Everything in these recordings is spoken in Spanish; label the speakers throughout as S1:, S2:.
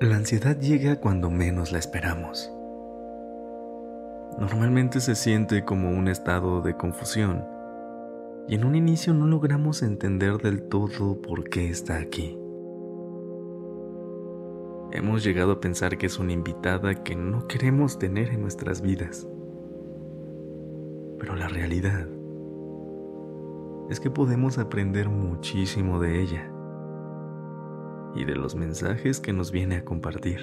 S1: La ansiedad llega cuando menos la esperamos. Normalmente se siente como un estado de confusión y en un inicio no logramos entender del todo por qué está aquí. Hemos llegado a pensar que es una invitada que no queremos tener en nuestras vidas. Pero la realidad es que podemos aprender muchísimo de ella y de los mensajes que nos viene a compartir.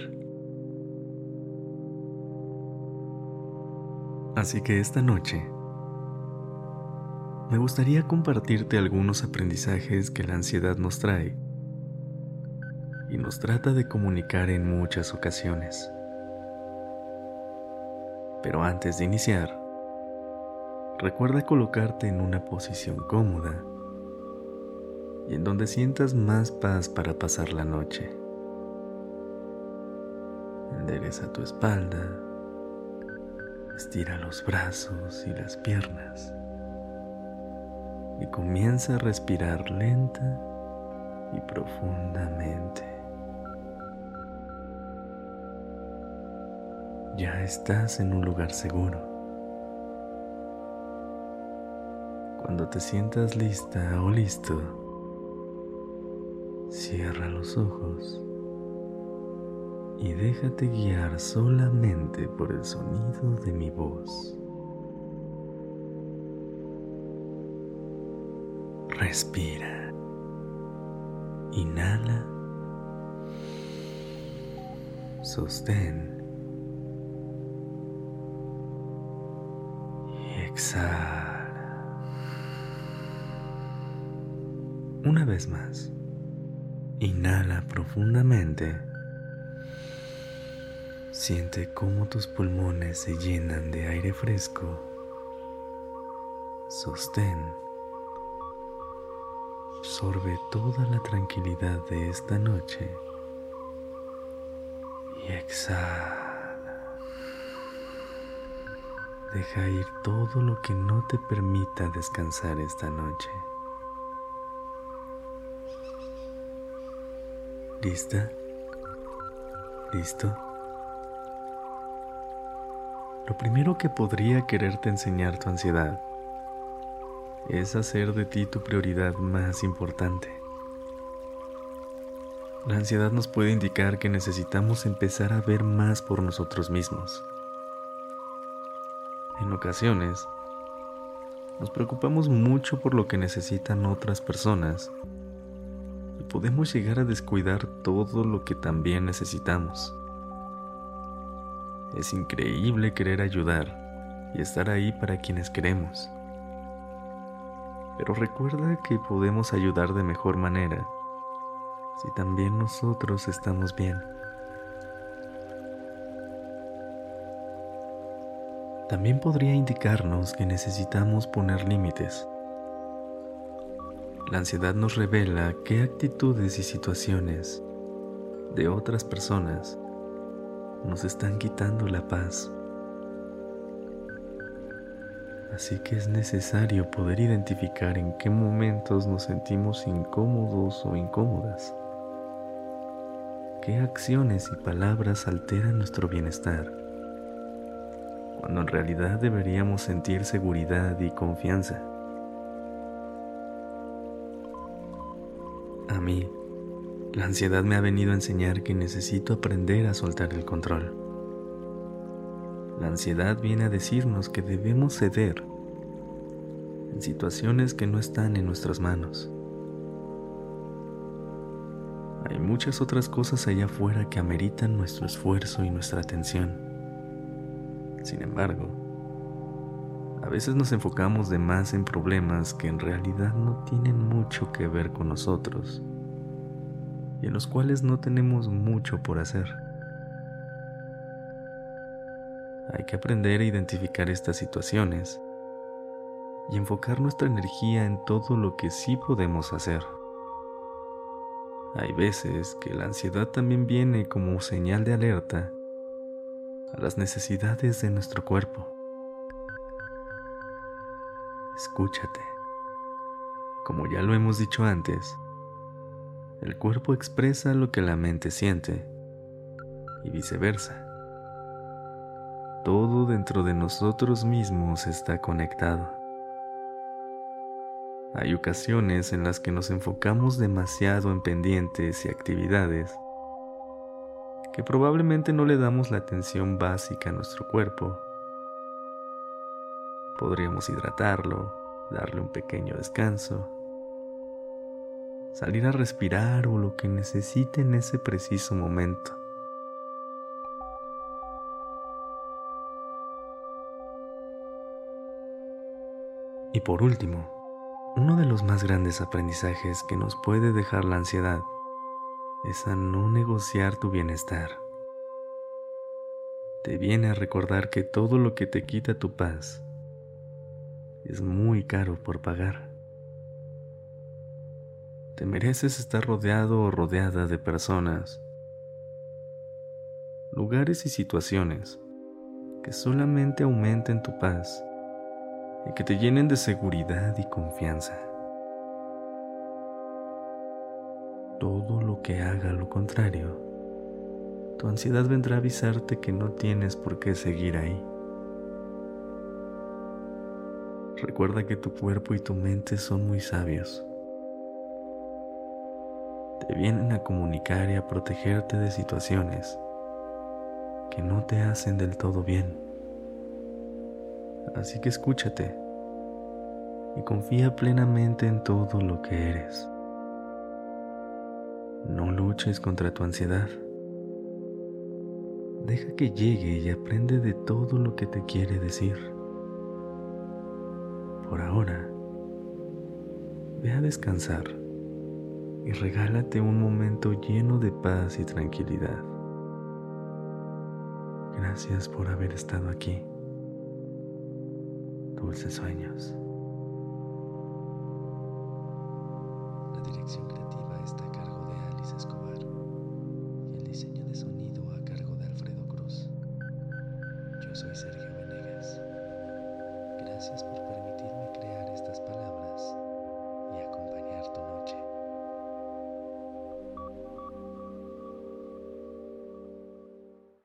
S1: Así que esta noche me gustaría compartirte algunos aprendizajes que la ansiedad nos trae y nos trata de comunicar en muchas ocasiones. Pero antes de iniciar, recuerda colocarte en una posición cómoda y en donde sientas más paz para pasar la noche. Endereza tu espalda, estira los brazos y las piernas y comienza a respirar lenta y profundamente. Ya estás en un lugar seguro. Cuando te sientas lista o listo, cierra los ojos y déjate guiar solamente por el sonido de mi voz. Respira. Inhala. Sostén. Exhala. Una vez más. Inhala profundamente. Siente cómo tus pulmones se llenan de aire fresco. Sostén. Absorbe toda la tranquilidad de esta noche. Y exhala. Deja ir todo lo que no te permita descansar esta noche. ¿Lista? ¿Listo? Lo primero que podría quererte enseñar tu ansiedad es hacer de ti tu prioridad más importante. La ansiedad nos puede indicar que necesitamos empezar a ver más por nosotros mismos en ocasiones, nos preocupamos mucho por lo que necesitan otras personas podemos llegar a descuidar todo lo que también necesitamos. Es increíble querer ayudar y estar ahí para quienes queremos. Pero recuerda que podemos ayudar de mejor manera si también nosotros estamos bien. también podría indicarnos que necesitamos poner límites. La ansiedad nos revela qué actitudes y situaciones de otras personas nos están quitando la paz. Así que es necesario poder identificar en qué momentos nos sentimos incómodos o incómodas. ¿Qué acciones y palabras alteran nuestro bienestar? cuando en realidad deberíamos sentir seguridad y confianza. A mí, la ansiedad me ha venido a enseñar que necesito aprender a soltar el control. La ansiedad viene a decirnos que debemos ceder en situaciones que no están en nuestras manos. Hay muchas otras cosas allá afuera que ameritan nuestro esfuerzo y nuestra atención. Sin embargo, a veces nos enfocamos de más en problemas que en realidad no tienen mucho que ver con nosotros y en los cuales no tenemos mucho por hacer. Hay que aprender a identificar estas situaciones y enfocar nuestra energía en todo lo que sí podemos hacer. Hay veces que la ansiedad también viene como señal de alerta a las necesidades de nuestro cuerpo. Escúchate. Como ya lo hemos dicho antes, el cuerpo expresa lo que la mente siente y viceversa. Todo dentro de nosotros mismos está conectado. Hay ocasiones en las que nos enfocamos demasiado en pendientes y actividades que probablemente no le damos la atención básica a nuestro cuerpo. Podríamos hidratarlo, darle un pequeño descanso, salir a respirar o lo que necesite en ese preciso momento. Y por último, uno de los más grandes aprendizajes que nos puede dejar la ansiedad es a no negociar tu bienestar. Te viene a recordar que todo lo que te quita tu paz es muy caro por pagar. Te mereces estar rodeado o rodeada de personas, lugares y situaciones que solamente aumenten tu paz y que te llenen de seguridad y confianza. Todo lo que haga lo contrario, tu ansiedad vendrá a avisarte que no tienes por qué seguir ahí. Recuerda que tu cuerpo y tu mente son muy sabios. Te vienen a comunicar y a protegerte de situaciones que no te hacen del todo bien. Así que escúchate y confía plenamente en todo lo que eres. No luches contra tu ansiedad. Deja que llegue y aprende de todo lo que te quiere decir. Por ahora, ve a descansar y regálate un momento lleno de paz y tranquilidad. Gracias por haber estado aquí. Dulces sueños.
S2: La dirección creativa está a cargo de Alice Escobar y el diseño de sonido a cargo de Alfredo Cruz. Yo soy Sergio Venegas. Gracias por